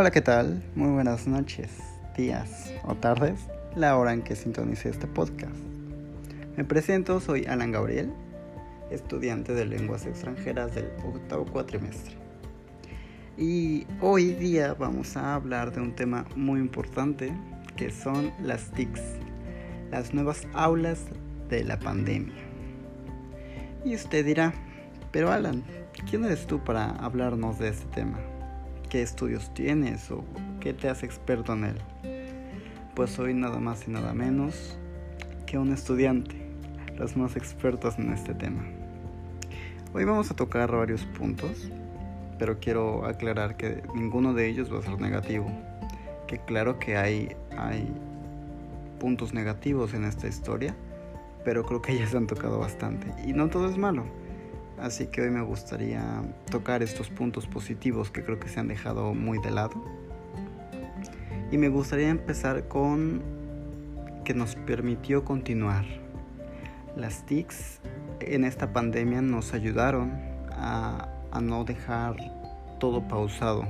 Hola, ¿qué tal? Muy buenas noches, días o tardes, la hora en que sintonice este podcast. Me presento, soy Alan Gabriel, estudiante de lenguas extranjeras del octavo cuatrimestre. Y hoy día vamos a hablar de un tema muy importante que son las TICs, las nuevas aulas de la pandemia. Y usted dirá, pero Alan, ¿quién eres tú para hablarnos de este tema? ¿Qué estudios tienes o qué te hace experto en él? Pues soy nada más y nada menos que un estudiante, los más expertos en este tema. Hoy vamos a tocar varios puntos, pero quiero aclarar que ninguno de ellos va a ser negativo. Que claro que hay, hay puntos negativos en esta historia, pero creo que ya se han tocado bastante. Y no todo es malo. Así que hoy me gustaría tocar estos puntos positivos que creo que se han dejado muy de lado. Y me gustaría empezar con que nos permitió continuar. Las TICs en esta pandemia nos ayudaron a, a no dejar todo pausado,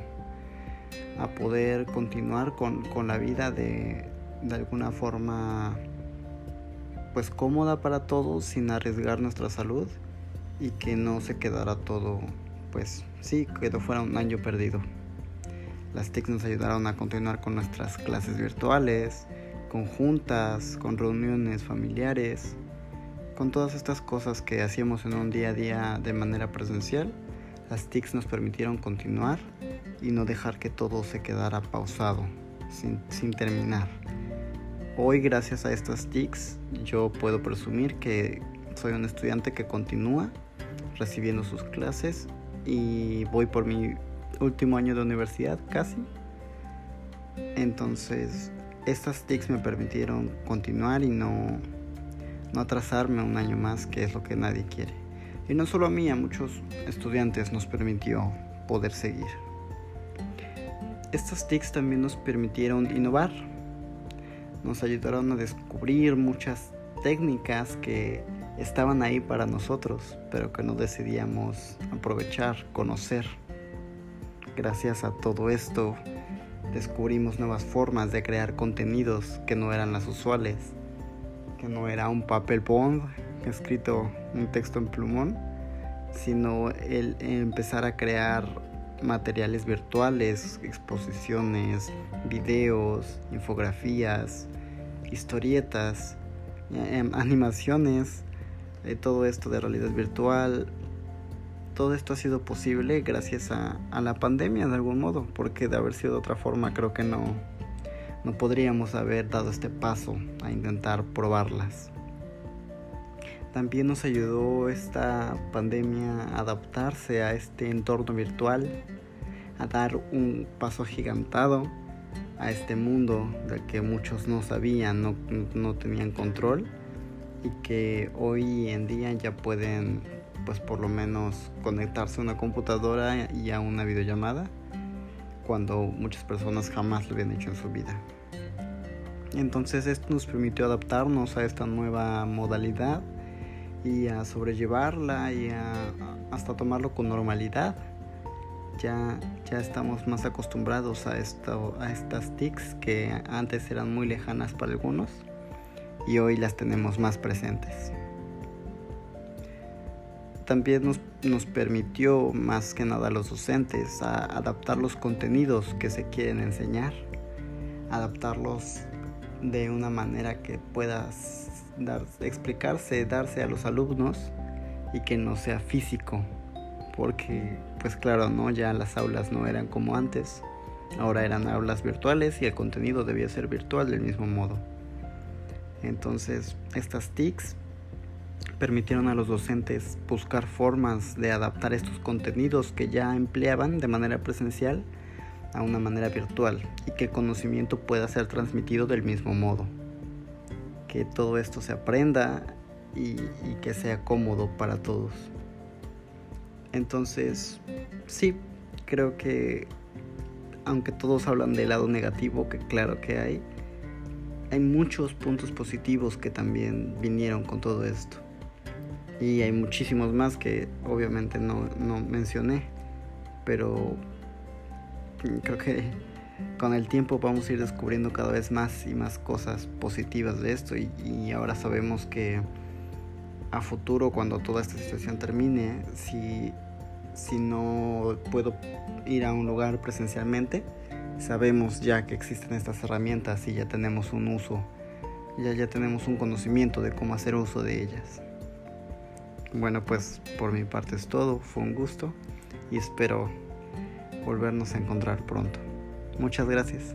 a poder continuar con, con la vida de, de alguna forma pues cómoda para todos sin arriesgar nuestra salud y que no se quedara todo pues sí, que no fuera un año perdido. Las TICs nos ayudaron a continuar con nuestras clases virtuales, con juntas, con reuniones familiares, con todas estas cosas que hacíamos en un día a día de manera presencial. Las TICs nos permitieron continuar y no dejar que todo se quedara pausado, sin, sin terminar. Hoy gracias a estas TICs yo puedo presumir que soy un estudiante que continúa recibiendo sus clases y voy por mi último año de universidad casi. Entonces estas TICs me permitieron continuar y no, no atrasarme un año más, que es lo que nadie quiere. Y no solo a mí, a muchos estudiantes nos permitió poder seguir. Estas TICs también nos permitieron innovar nos ayudaron a descubrir muchas técnicas que estaban ahí para nosotros, pero que no decidíamos aprovechar, conocer. Gracias a todo esto, descubrimos nuevas formas de crear contenidos que no eran las usuales, que no era un papel bond escrito un texto en plumón, sino el empezar a crear materiales virtuales, exposiciones, videos, infografías, historietas, em, animaciones, todo esto de realidad virtual. Todo esto ha sido posible gracias a, la pandemia de algún modo, porque de haber sido de otra forma creo que no, no podríamos haber dado este paso a intentar probarlas. También nos ayudó esta pandemia a adaptarse a este entorno virtual, a dar un paso agigantado a este mundo del que muchos no sabían, no, no tenían control y que hoy en día ya pueden pues por lo menos conectarse a una computadora y a una videollamada cuando muchas personas jamás lo habían hecho en su vida. Entonces esto nos permitió adaptarnos a esta nueva modalidad y a sobrellevarla y a, hasta tomarlo con normalidad. Ya, ya estamos más acostumbrados a, esto, a estas TICs que antes eran muy lejanas para algunos y hoy las tenemos más presentes. También nos, nos permitió más que nada a los docentes adaptar los contenidos que se quieren enseñar, adaptarlos de una manera que puedas dar, explicarse, darse a los alumnos y que no sea físico, porque pues claro, no, ya las aulas no eran como antes, ahora eran aulas virtuales y el contenido debía ser virtual del mismo modo. Entonces, estas TICs permitieron a los docentes buscar formas de adaptar estos contenidos que ya empleaban de manera presencial a una manera virtual y que el conocimiento pueda ser transmitido del mismo modo que todo esto se aprenda y, que sea cómodo para todos. Entonces, sí, creo que aunque todos hablan del lado negativo, que claro que hay, hay muchos puntos positivos que también vinieron con todo esto. Y hay muchísimos más que obviamente no, no mencioné, pero creo que con el tiempo vamos a ir descubriendo cada vez más y más cosas positivas de esto y, ahora sabemos que a futuro cuando toda esta situación termine, si, si no puedo ir a un lugar presencialmente, sabemos ya que existen estas herramientas y ya tenemos un uso, ya, ya tenemos un conocimiento de cómo hacer uso de ellas. Bueno, pues por mi parte es todo, fue un gusto y espero volvernos a encontrar pronto. Muchas gracias.